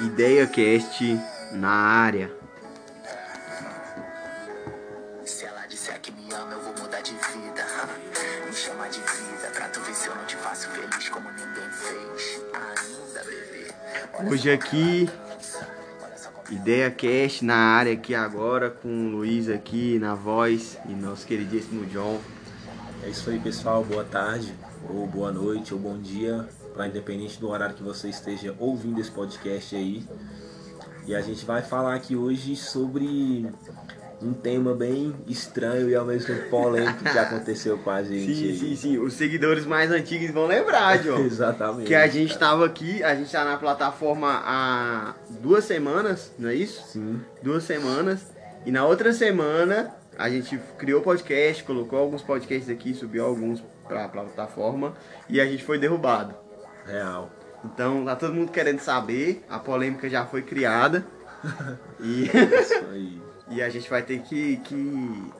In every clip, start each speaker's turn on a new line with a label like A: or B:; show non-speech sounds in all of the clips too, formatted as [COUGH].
A: Ideia Cast na área.
B: Se ela disser que me ama, eu vou mudar de vida. [LAUGHS] Me chama de vida, pra tu ver se eu não te faço feliz como ninguém fez. Ainda, bebê. Olha
A: Hoje aqui, Ideia Cast na área aqui agora, com o Luiz aqui na voz e nosso queridíssimo John.
C: É isso aí, pessoal. Boa tarde, ou boa noite, ou bom dia, para independente do horário que você esteja ouvindo esse podcast aí. E a gente vai falar aqui hoje sobre um tema bem estranho e ao mesmo tempo polêmico que aconteceu com a gente.
A: Sim, sim, sim. Os seguidores mais antigos vão lembrar, John. [LAUGHS]
C: Exatamente.
A: Que a gente estava aqui, a gente tá na plataforma há duas semanas, não é isso?
C: Sim,
A: Duas semanas. E na outra semana a gente criou podcast, colocou alguns podcasts aqui, subiu alguns pra plataforma e a gente foi derrubado.
C: Real.
A: Então tá todo mundo querendo saber, a polêmica já foi criada. [LAUGHS] e,
C: Isso aí.
A: e a gente vai ter que, que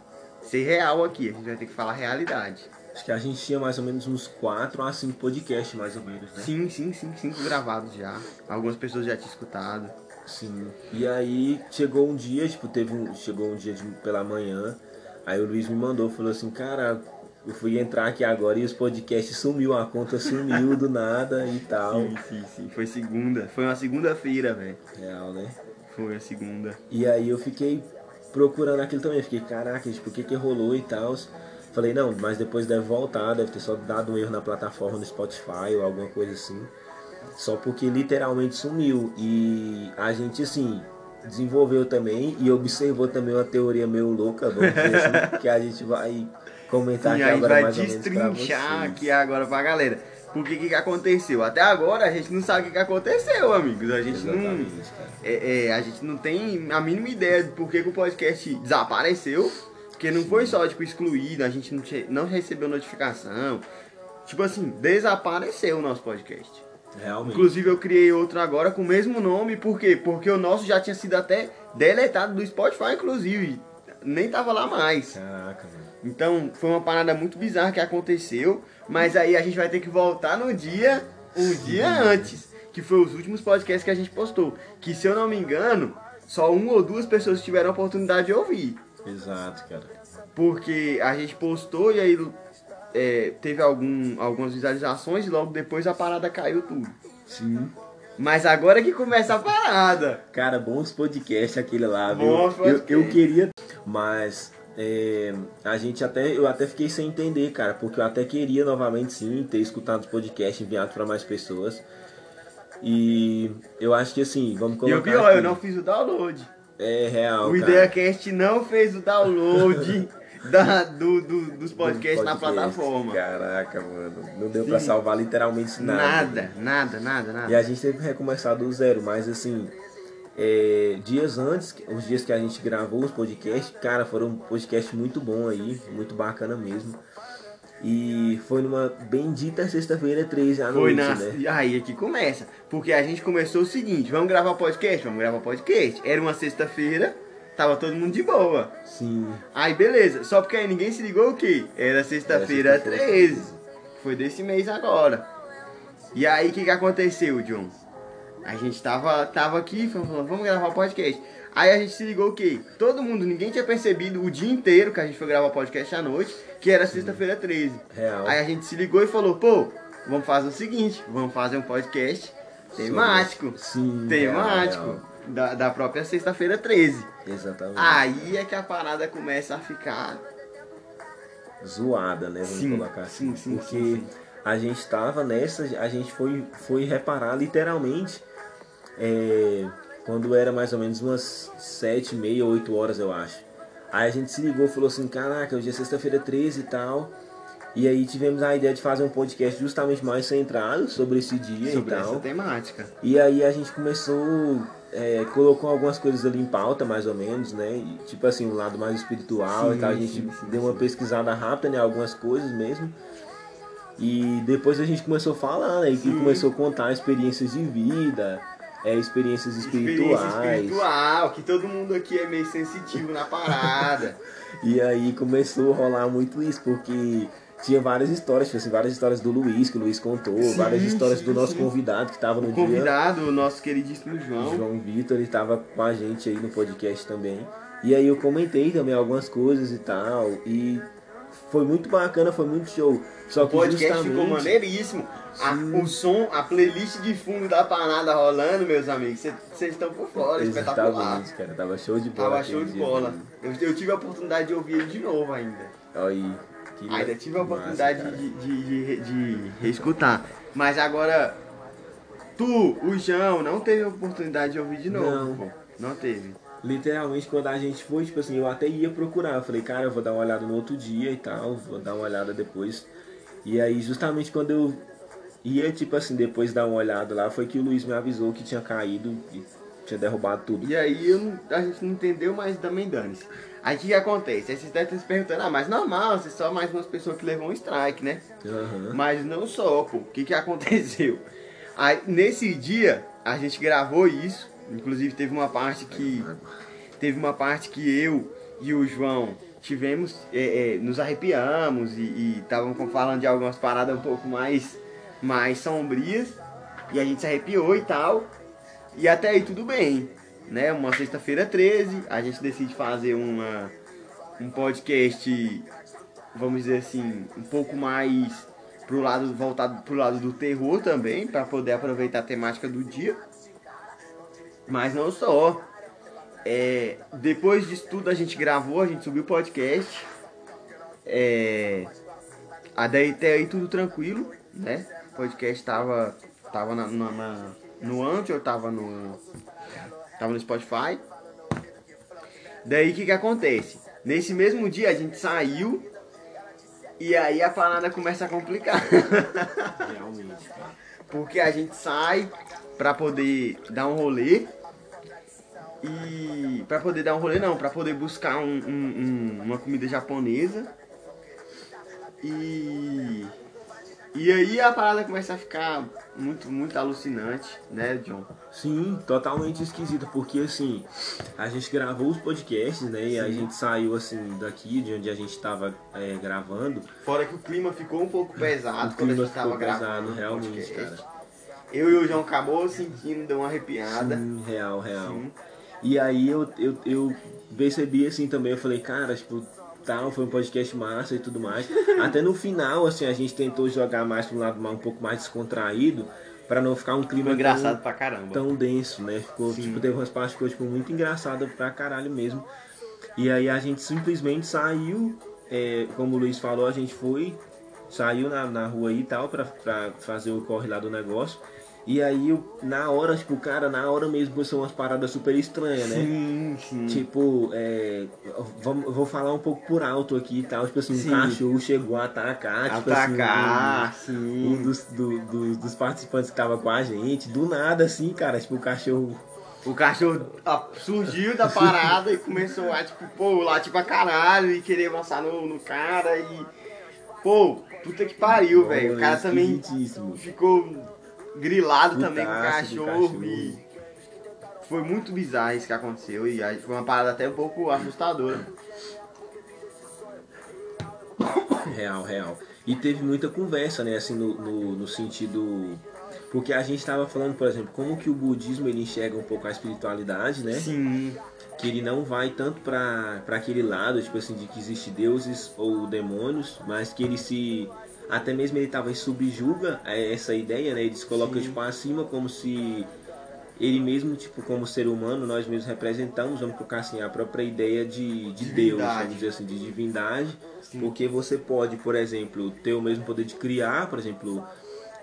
A: ser real aqui, a gente vai ter que falar a realidade.
C: Acho que a gente tinha mais ou menos uns 4 a 5 podcasts, mais ou menos, né?
A: Sim, sim, sim, cinco gravados já. Algumas pessoas já tinham escutado.
C: Sim. E aí chegou um dia, tipo, teve um, chegou um dia de, pela manhã, aí o Luiz me mandou, falou assim, cara, eu fui entrar aqui agora e os podcasts sumiu, a conta sumiu do nada e tal.
A: Sim, sim, sim. Foi segunda. Foi uma segunda-feira, velho.
C: Real, né?
A: Foi a segunda.
C: E aí eu fiquei procurando aquilo também, fiquei, caraca, tipo, o que que rolou e tal. Falei, não, mas depois deve voltar, deve ter só dado um erro na plataforma do Spotify ou alguma coisa assim. Só porque literalmente sumiu. E a gente, assim, desenvolveu também e observou também uma teoria meio louca, vamos dizer assim, [LAUGHS] que a gente vai comentar
A: Sim,
C: aqui
A: a gente
C: agora
A: vai destrinchar aqui agora pra galera. Porque o que, que aconteceu? Até agora a gente não sabe o que, que aconteceu, amigos. A gente não.
C: Exatamente, cara.
A: É, é, a gente não tem a mínima ideia de por que, que o podcast desapareceu. Porque não foi só, tipo, excluído, a gente não, não recebeu notificação. Tipo assim, desapareceu o nosso podcast.
C: Realmente.
A: Inclusive eu criei outro agora com o mesmo nome, por quê? Porque o nosso já tinha sido até deletado do Spotify, inclusive. Nem tava lá mais.
C: Caraca, mano.
A: Então foi uma parada muito bizarra que aconteceu, mas aí a gente vai ter que voltar no dia, um dia antes, que foi os últimos podcasts que a gente postou. Que se eu não me engano, só uma ou duas pessoas tiveram a oportunidade de ouvir.
C: Exato, cara.
A: Porque a gente postou e aí é, teve algum, algumas visualizações e logo depois a parada caiu tudo.
C: Sim.
A: Mas agora que começa a parada.
C: Cara, bons podcasts aquele lá, viu? Eu, eu queria, mas é, a gente até, eu até fiquei sem entender, cara, porque eu até queria novamente sim ter escutado o podcast enviado para mais pessoas. E eu acho que assim, vamos
A: E
C: colocar
A: o pior,
C: aqui.
A: eu não fiz o download.
C: É real,
A: O. IdeaCast não fez o download [LAUGHS] da, do, do- dos podcasts na
C: Podcast.
A: plataforma.
C: Caraca, mano. Não deu pra
A: Sim.
C: salvar literalmente nada.
A: Nada, nada, nada,
C: E
A: nada.
C: a gente teve que recomeçar do zero, mas assim, é, dias antes, os dias que a gente gravou os podcasts, cara, foram um podcast muito bom aí, muito bacana mesmo. E foi numa bendita sexta-feira, 13 à
A: Foi
C: noite,
A: na.
C: né?
A: Aí é que começa. Porque a gente começou o seguinte: vamos gravar podcast? Vamos gravar podcast. Era uma sexta-feira, tava todo mundo de boa.
C: Sim,
A: Aí beleza, só porque aí ninguém se ligou o quê? Era sexta-feira
C: sexta-feira
A: 13. Foi desse mês agora. E aí o que, que aconteceu, John? A gente tava, tava aqui, falando, vamos gravar o podcast. Aí a gente se ligou o quê? Todo mundo, ninguém tinha percebido o dia inteiro que a gente foi gravar podcast à noite, que era sexta-feira 13.
C: real.
A: Aí a gente se ligou e falou, pô, vamos fazer o seguinte, vamos fazer um podcast temático.
C: Sim,
A: Temático.
C: real,
A: Da, da própria sexta-feira 13.
C: real. Exatamente.
A: Aí é que a parada começa a ficar.
C: Zoada, né? Vamos
A: Sim,
C: colocar assim.
A: sim, sim,
C: Porque
A: sim, sim.
C: a gente tava nessa, a gente foi, foi reparar literalmente é, quando era mais ou menos umas sete, meia, oito horas, eu acho. Aí a gente se ligou e falou assim, caraca, hoje é sexta-feira 13 e tal. E aí tivemos a ideia de fazer um podcast justamente mais centrado sobre esse dia
A: sobre
C: e
A: essa
C: tal.
A: temática.
C: E aí a gente começou, é, colocou algumas coisas ali em pauta, mais ou menos, né? E, tipo assim, um lado mais espiritual
A: Sim,
C: e tal. A gente
A: sim, sim,
C: deu uma pesquisada rápida em algumas coisas mesmo. E depois a gente começou a falar, né? E começou a contar experiências de vida, é, experiências
A: Experiência
C: espirituais.
A: espiritual, que todo mundo aqui é meio sensitivo na parada. [LAUGHS]
C: E aí começou a rolar muito isso, porque tinha várias histórias, tipo assim, várias histórias do Luiz, que o Luiz contou,
A: Sim,
C: várias histórias
A: sim,
C: do nosso
A: sim.
C: convidado que estava no
A: O
C: dia.
A: convidado, o nosso queridíssimo João.
C: João Vitor, ele estava com a gente aí no podcast também. E aí eu comentei também algumas coisas e tal. E foi muito bacana, foi muito show. Só
A: O podcast
C: justamente...
A: ficou maneiríssimo. A- o som, a playlist de fundo da panada rolando, meus amigos. Vocês estão por fora, espetacular.
C: Exatamente, cara. Tava show de bola.
A: Tava show de
C: dia,
A: bola. Eu, eu tive a oportunidade de ouvir ele de novo ainda.
C: Aí, que
A: Ainda tive a oportunidade de, de, de, de reescutar. Mas agora, tu, o João, não teve a oportunidade de ouvir de novo.
C: Não.
A: pô. Não teve.
C: Literalmente, quando a gente foi, tipo assim, eu até ia procurar. Eu falei, cara, eu vou dar uma olhada no outro dia e tal, vou dar uma olhada depois. E aí, justamente quando eu ia, tipo assim, depois dar uma olhada lá, foi que o Luiz me avisou que tinha caído e tinha derrubado tudo.
A: E aí eu a gente não entendeu, mas também dane-se. Aí o que, que acontece? Aí vocês devem estar se perguntando, ah, mas normal, vocês só mais umas pessoas que levam um strike, né?
C: Aham.
A: Mas não só, pô. O que, que [LAUGHS] aconteceu? Aí, nesse dia, a gente gravou isso. Inclusive teve uma parte que. Teve uma parte que eu e o João tivemos. é, é, nos arrepiamos e estavam falando de algumas paradas um pouco mais, mais sombrias. E a gente se arrepiou e tal. E até aí tudo bem. Né? Uma sexta-feira 13, a gente decide fazer uma, um podcast vamos dizer assim, um pouco mais pro lado voltado pro lado do terror também, para poder aproveitar a temática do dia. Mas não só. É, depois disso tudo a gente gravou, a gente subiu o podcast. É, daí até aí tudo tranquilo, né? O podcast tava, tava na, na- na- no Anchor, tava no. Tava no Spotify. Daí o que que acontece? Nesse mesmo dia a gente saiu e aí a parada começa a complicar.
C: Realmente, cara. [LAUGHS]
A: Porque a gente sai pra poder dar um rolê. E pra poder dar um rolê não, pra poder buscar um- um- um- uma comida japonesa. E e aí a parada começa a ficar muito muito alucinante, né, John?
C: Sim, totalmente esquisito, porque assim, a gente gravou os podcasts, né? E a gente saiu assim daqui, de onde a gente tava é, gravando.
A: Fora que o clima ficou um pouco pesado
C: O
A: quando a gente tava
C: ficou
A: gravando
C: pesado, realmente,
A: podcast.
C: cara.
A: Eu e o João acabou sentindo, deu uma arrepiada.
C: Sim, real, real.
A: Sim.
C: E aí eu, eu, eu percebi assim também, eu falei, cara, tipo, tal, foi um podcast massa e tudo mais. [LAUGHS] Até no final, assim, a gente tentou jogar mais pro lado mais- um pouco mais descontraído, pra não ficar um clima
A: Foi engraçado
C: tão,
A: pra caramba.
C: tão denso, né? Ficou,
A: Sim.
C: tipo, teve umas partes que ficou tipo, muito engraçada pra caralho mesmo. E aí a gente simplesmente saiu, é, como o Luiz falou, a gente foi, saiu na, na rua aí e tal, pra, pra fazer o corre lá do negócio. E aí, na hora, tipo, cara, na hora mesmo são umas paradas super estranhas, né?
A: Sim, sim.
C: Tipo, é, vamos, eu vou falar um pouco por alto aqui e tal. Tipo assim,
A: Sim.
C: um cachorro chegou a atacar. Tipo
A: Atacar,
C: assim,
A: sim.
C: um, um dos, do- do- dos participantes que tava com a gente. Do nada, assim, cara. Tipo, o cachorro.
A: O cachorro ah, surgiu da parada e começou a, tipo, pô, latir pra caralho e querer avançar no, no cara e. Pô, puta que pariu, velho. O cara também ficou grilado também com
C: Putaço
A: cachorro,
C: cachorro.
A: e. Foi muito bizarro isso que aconteceu e foi uma parada até um pouco assustadora.
C: Real, real. E teve muita conversa, né, assim, no, no, no sentido. Porque a gente tava falando, por exemplo, como que o budismo ele enxerga um pouco a espiritualidade, né?
A: Sim,
C: que ele não vai tanto para aquele lado, tipo assim, de que existe deuses ou demônios, mas que ele se até mesmo ele talvez subjuga a essa ideia, né? Ele se coloca tipo acima como se ele mesmo, tipo, como ser humano, nós mesmos representamos, vamos colocar assim, a própria ideia de, de Deus, vamos dizer assim, de divindade,
A: Sim.
C: porque você pode, por exemplo, ter o mesmo poder de criar, por exemplo,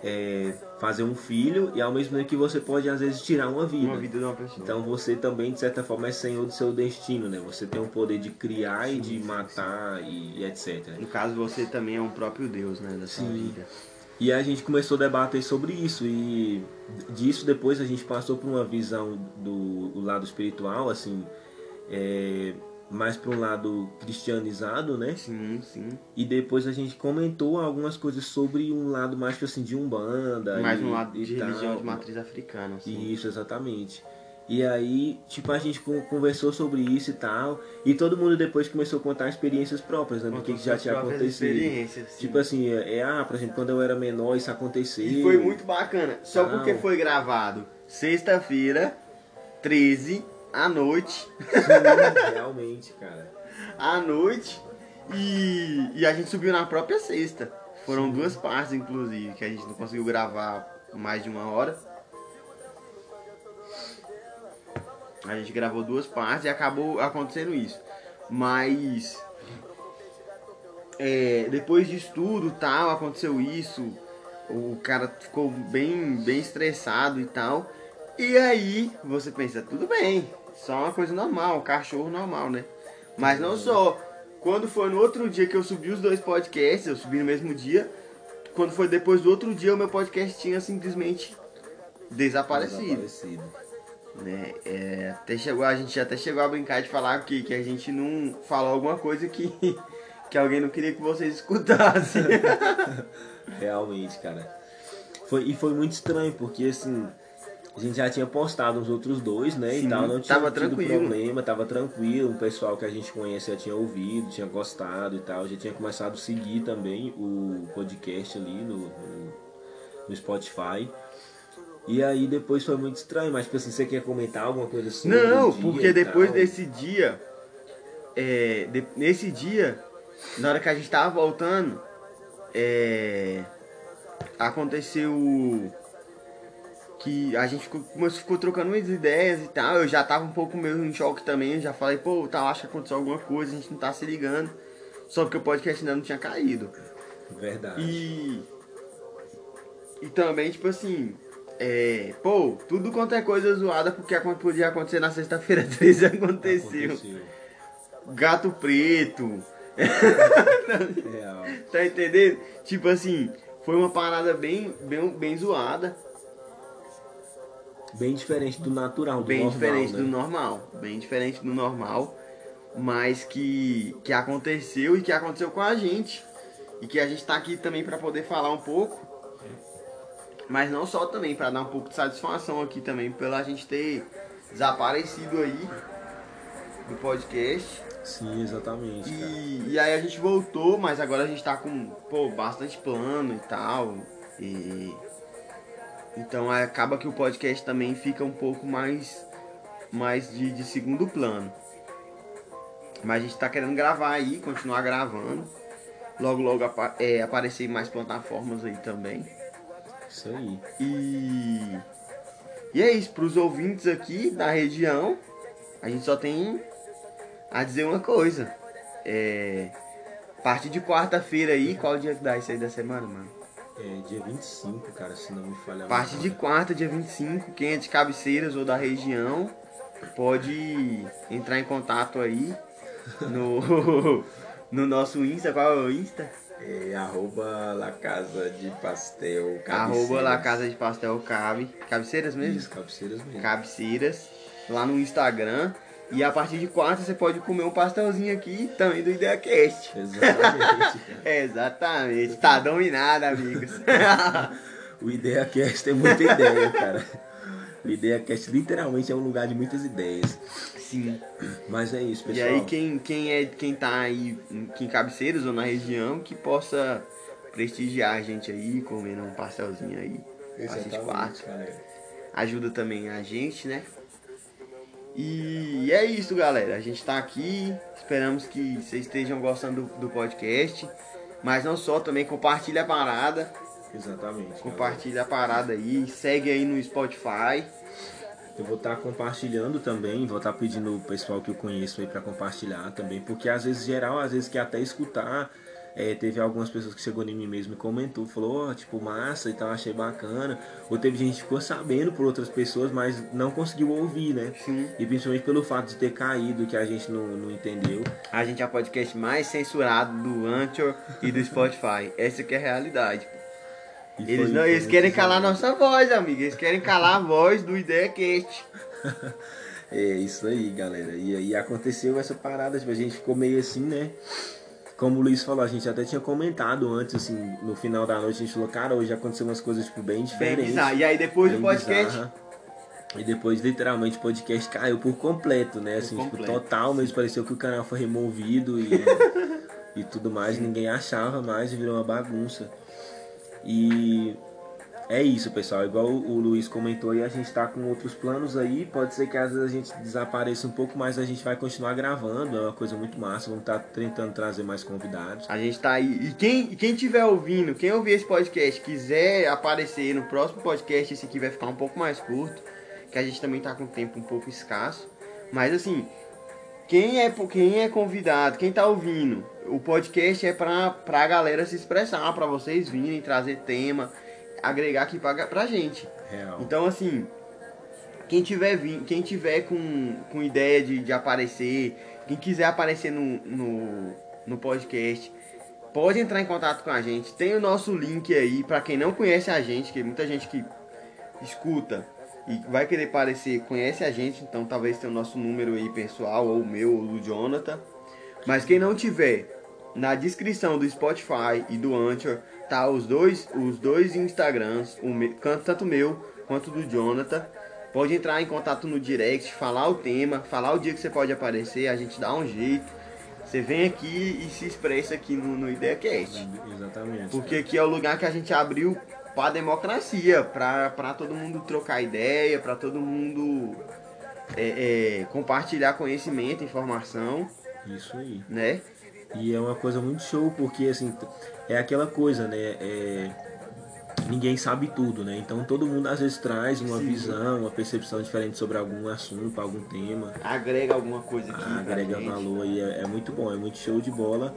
C: é, fazer um filho, e ao mesmo tempo que você pode, às vezes, tirar uma vida.
A: uma vida de uma pessoa.
C: Então você também, de certa forma, é senhor do seu destino, né? Você tem o poder de criar e de matar e etc.
A: No caso, você também é um próprio Deus, né, da sua
C: Sim.
A: vida.
C: E a gente começou a debater sobre isso e disso depois a gente passou por uma visão do, do lado espiritual, assim, é, mais para um lado cristianizado, né?
A: Sim, sim.
C: E depois a gente comentou algumas coisas sobre um lado mais tipo assim de umbanda,
A: Mais
C: e-
A: um lado de
C: tal.
A: religião de matriz africana, assim.
C: Isso, exatamente. E aí, tipo, a gente con- conversou sobre isso e tal. E todo mundo depois começou a contar experiências próprias, né? Do que, que já tinha acontecido.
A: sim.
C: Tipo assim, é, é, ah, por exemplo, quando eu era menor isso aconteceu.
A: E foi muito bacana. Só
C: Não.
A: porque foi gravado sexta-feira, 13, à noite.
C: Sim, realmente, cara. [LAUGHS]
A: À noite. E, e a gente subiu na própria sexta. Foram duas partes, inclusive, que a gente não conseguiu gravar mais de uma hora. A gente gravou duas partes e acabou acontecendo isso. Mas é, depois disso tudo, tal, aconteceu isso. O cara ficou bem, bem estressado e tal. E aí você pensa, tudo bem, só uma coisa normal, um cachorro normal, né? Mas não só. Quando foi no outro dia que eu subi os dois podcasts, eu subi no mesmo dia. Quando foi depois do outro dia, o meu podcast tinha simplesmente desaparecido
C: Desaparecido.
A: né? É, até chegou, a gente até chegou a brincar de falar que, que a gente não falou alguma coisa que, [LAUGHS] que alguém não queria que vocês escutassem. [LAUGHS]
C: Realmente, cara. Foi, e foi muito estranho, porque assim, a gente já tinha postado os outros dois, né?
A: Sim,
C: e tal, não tinha
A: tava
C: tido
A: tranquilo.
C: problema, tava tranquilo. O pessoal que a gente conhece já tinha ouvido, tinha gostado e tal. Já tinha começado a seguir também o podcast ali no, no, Spotify. E aí depois foi muito estranho, mas tipo assim, você quer comentar alguma coisa assim?
A: não, porque depois desse dia, é, de- nesse dia, na hora que a gente tava voltando, é, aconteceu que a gente ficou, ficou trocando umas ideias e tal. Eu já tava um pouco meio em choque também. Já falei, pô, tá, acho que aconteceu alguma coisa, a gente não tá se ligando. Só porque o podcast ainda não tinha caído.
C: Verdade.
A: E. E também, tipo assim. É, pô, tudo quanto é coisa zoada porque podia acontecer na sexta-feira [LAUGHS] 13 aconteceu. Gato preto.
C: Real. [LAUGHS]
A: Tá entendendo? Tipo assim, foi uma parada bem, bem, bem zoada.
C: Bem diferente do natural, do
A: bem
C: normal,
A: diferente
C: né?
A: do normal. Bem diferente do normal. Mas que, que aconteceu e que aconteceu com a gente. E que a gente tá aqui também pra poder falar um pouco. Mas não só também, pra dar um pouco de satisfação aqui também, pela gente ter desaparecido aí do podcast.
C: Sim, exatamente.
A: E, e aí a gente voltou, mas agora a gente tá com pô, bastante plano e tal. E então acaba que o podcast também fica um pouco mais mais de, de segundo plano. Mas a gente tá querendo gravar aí, continuar gravando. Logo logo apa- é, aparecer mais plataformas aí também.
C: Isso aí.
A: E e é isso, pros ouvintes aqui da região, a gente só tem a dizer uma coisa. É. A partir de quarta-feira aí, qual dia que dá isso aí da semana, mano?
C: É dia 25, cara, se não me falha
A: A partir de quarta, dia 25, quem é de cabeceiras ou da região, pode entrar em contato aí no, [LAUGHS] no nosso Insta. Qual é o Insta?
C: É arroba La Casa de Pastel
A: Arroba lá Casa de Pastel Cabe. Cabeceiras mesmo?
C: Isso, cabeceiras mesmo.
A: cabeceiras lá no Instagram. E a partir de quarta você pode comer um pastelzinho aqui também do IdeaCast.
C: Exatamente. [LAUGHS]
A: Exatamente, tá dominado, amigos. [LAUGHS]
C: O IdeaCast é muita ideia, cara. O IdeaCast literalmente é um lugar de muitas ideias.
A: Sim.
C: Mas é isso,
A: E
C: pessoal.
A: aí quem, quem é quem tá aí em em cabeceiras ou na região que possa prestigiar a gente aí, comendo um pastelzinho aí. A gente
C: Exatamente,
A: parte. ajuda também a gente, né? E é isso, galera. A gente tá aqui. Esperamos que vocês estejam gostando do, do podcast. Mas não só, também compartilha a parada.
C: Exatamente. galera.
A: Compartilha a parada aí. Segue aí no Spotify.
C: Eu vou estar compartilhando também, vou estar pedindo o pessoal que eu conheço aí para compartilhar também, porque às vezes geral, às vezes quer até escutar. É, teve algumas pessoas que chegou em mim mesmo e comentou, falou, ó, tipo, massa e tal, achei bacana. Ou teve gente que ficou sabendo por outras pessoas, mas não conseguiu ouvir, né?
A: Sim.
C: E principalmente pelo fato de ter caído, que a gente não, não entendeu.
A: A gente é o podcast mais censurado do Anchor e do Spotify. [LAUGHS] Essa que é a realidade.
C: E
A: Eles, não, eles querem calar nossa voz, amigo. Eles querem calar a voz do IdeaCast. [LAUGHS]
C: É isso aí, galera. E aí aconteceu essa parada, tipo, a gente ficou meio assim, né? Como o Luiz falou, a gente até tinha comentado antes, assim, no final da noite, a gente falou, cara, hoje aconteceu umas coisas, tipo, bem
A: Bem
C: diferentes.
A: bizarro. E aí depois do
C: bem
A: podcast,
C: bizarra. E depois, literalmente, o podcast caiu por completo, né? Assim, tipo,
A: completo.
C: total, mas pareceu que o canal foi removido e, [LAUGHS] e tudo mais. Ninguém achava mais virou uma bagunça. E é isso, pessoal. Igual o Luiz comentou aí, a gente tá com outros planos aí. Pode ser que às vezes a gente desapareça um pouco, mas a gente vai continuar gravando. É uma coisa muito massa. Vamos estar tentando trazer mais convidados.
A: A gente tá aí. E quem, quem tiver ouvindo, quem ouvir esse podcast, quiser aparecer no próximo podcast, esse aqui vai ficar um pouco mais curto. Que a gente também tá com tempo um pouco escasso. Mas assim, quem é, quem é convidado, quem tá ouvindo, o podcast é pra, pra galera se expressar, pra vocês virem, trazer tema, agregar aqui pra, pra gente.
C: Real.
A: Então, assim, quem tiver, vim, quem tiver com, com ideia de, de aparecer, quem quiser aparecer no, no, no podcast, pode entrar em contato com a gente. Tem o nosso link aí, pra quem não conhece a gente, que muita gente que escuta e vai querer aparecer, conhece a gente, então talvez tenha o nosso número aí pessoal, ou o meu, ou do Jonathan. Mas quem não tiver, na descrição do Spotify e do Anchor, tá os dois, os dois Instagrams, o me- can- tanto o meu quanto do Jonathan. Pode entrar em contato no direct, falar o tema, falar o dia que você pode aparecer, a gente dá um jeito. Você vem aqui e se expressa aqui no, no IdeaCast.
C: Exatamente.
A: Porque aqui é o lugar que a gente abriu para democracia, para todo mundo trocar ideia, para todo mundo é, é, compartilhar conhecimento, informação,
C: Isso aí.
A: né?
C: E é uma coisa muito show, porque assim, é aquela coisa, né? É, ninguém sabe tudo, né? Então todo mundo às vezes traz uma
A: Sim.
C: visão, uma percepção diferente sobre algum assunto, algum tema.
A: Agrega alguma coisa aqui.
C: agrega valor e é, é muito bom, é muito show de bola.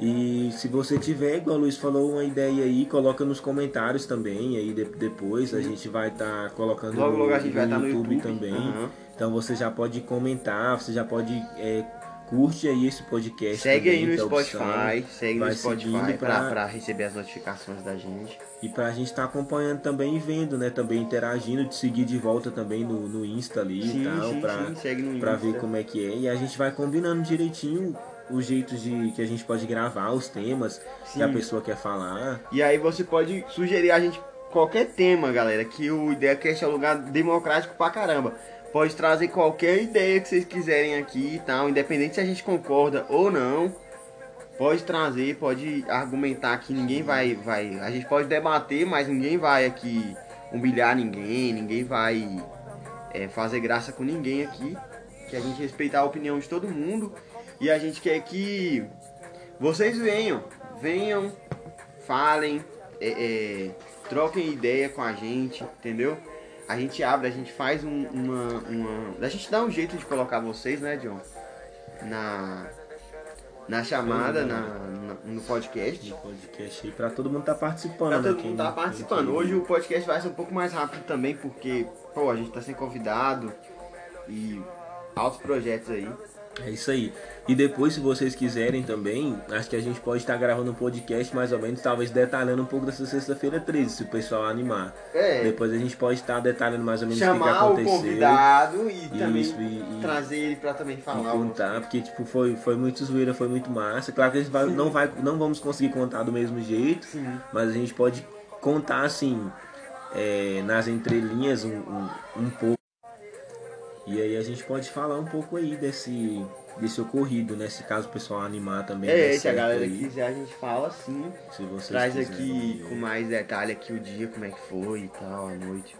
C: E se você tiver, igual o Luiz falou, uma ideia aí, coloca nos comentários também. Aí de- depois a gente vai estar colocando
A: Logo,
C: no,
A: logo a gente vai
C: no
A: estar no
C: YouTube,
A: YouTube.
C: também.
A: Aham.
C: Então você já pode comentar, você já pode é, curte aí esse podcast.
A: Segue aí
C: também,
A: no
C: que é a opção.
A: Spotify, segue no Spotify pra receber as notificações da gente.
C: E pra gente estar acompanhando também e vendo, né? Também interagindo, de seguir de volta também no, no Insta ali
A: Sim,
C: e tal,
A: sim,
C: pra,
A: sim, segue no
C: pra
A: Insta.
C: ver como é que é. E a gente vai combinando direitinho os jeitos de que a gente pode gravar, os temas que a
A: Sim.
C: pessoa quer falar.
A: E aí você pode sugerir a gente qualquer tema, galera, que o IdeaCast é um lugar democrático pra caramba. Pode trazer qualquer ideia que vocês quiserem aqui e tal, independente se a gente concorda ou não. Pode trazer, pode argumentar que ninguém vai, vai. A gente pode debater, mas ninguém vai aqui humilhar ninguém, ninguém vai é, fazer graça com ninguém aqui. Que a gente respeitar a opinião de todo mundo. E a gente quer que vocês venham, venham, falem, é, é, troquem ideia com a gente, entendeu? A gente abre, a gente faz um- uma, uma. A gente dá um jeito de colocar vocês, né, John? Na. Na chamada, na, na- no podcast.
C: de podcast aí pra todo mundo tá participando,
A: Pra
C: né?
A: todo
C: Quem-
A: mundo tá participando. Hoje o podcast vai ser um pouco mais rápido também, porque, pô, a gente tá sem convidado e altos projetos aí.
C: É isso aí. E depois, se vocês quiserem também, acho que a gente pode estar gravando um podcast mais ou menos, talvez detalhando um pouco dessa sexta-feira 13, se o pessoal animar.
A: É.
C: Depois a gente pode estar detalhando mais ou menos o que, que
A: Chamar o
C: aconteceu.
A: convidado e também
C: Isso, e- e-
A: trazer ele pra também
C: e
A: falar.
C: contar, porque tipo, foi, foi muito zoeira, foi muito massa. Claro que a gente vai, não, vai, não vamos conseguir contar do mesmo jeito,
A: Sim.
C: mas a gente pode contar assim, é, nas entrelinhas um, um, um pouco. E aí a gente pode falar um pouco aí desse, desse ocorrido, né? Se caso o pessoal animar também.
A: É, se a galera
C: aí,
A: quiser, a gente fala sim.
C: se vocês
A: Traz
C: quiserem
A: aqui com mais detalhe aqui o dia, como é que foi e tal, a noite.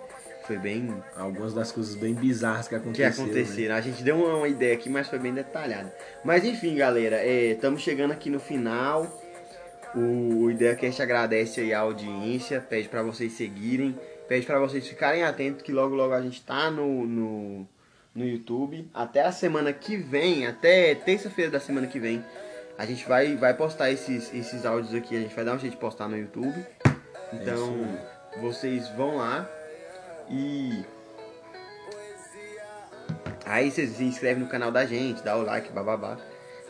A: Foi bem.
C: Algumas das coisas bem bizarras que
A: O que
C: aconteceram. né?
A: aconteceram. A gente deu uma, uma ideia aqui, mas foi bem detalhado. Mas enfim, galera, estamos chegando aqui no final. O, o IdeaCast agradece aí a audiência, pede para vocês seguirem, pede para vocês ficarem atentos que logo logo a gente tá no, no, no YouTube. Até a semana que vem, até terça-feira da semana que vem, a gente vai, vai postar esses, esses áudios aqui, a gente vai dar um jeito de postar no YouTube. Então, vocês vão lá e Aí vocês se inscrevem no canal da gente, dá o like, bababá.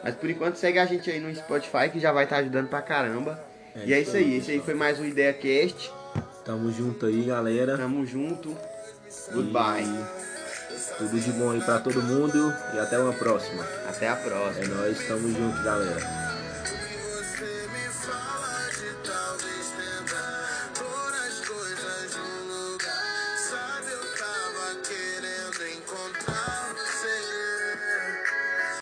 A: Mas por enquanto segue a gente aí no Spotify que já vai estar ajudando pra caramba.
C: É
A: e é
C: isso aí,
A: aí, esse aí foi mais um IdeaCast.
C: Tamo junto aí, galera.
A: Tamo junto. Goodbye.
C: Tudo de bom aí pra todo mundo e até uma próxima.
A: Até a
C: É
A: próxima.
C: nóis, tamo junto, galera.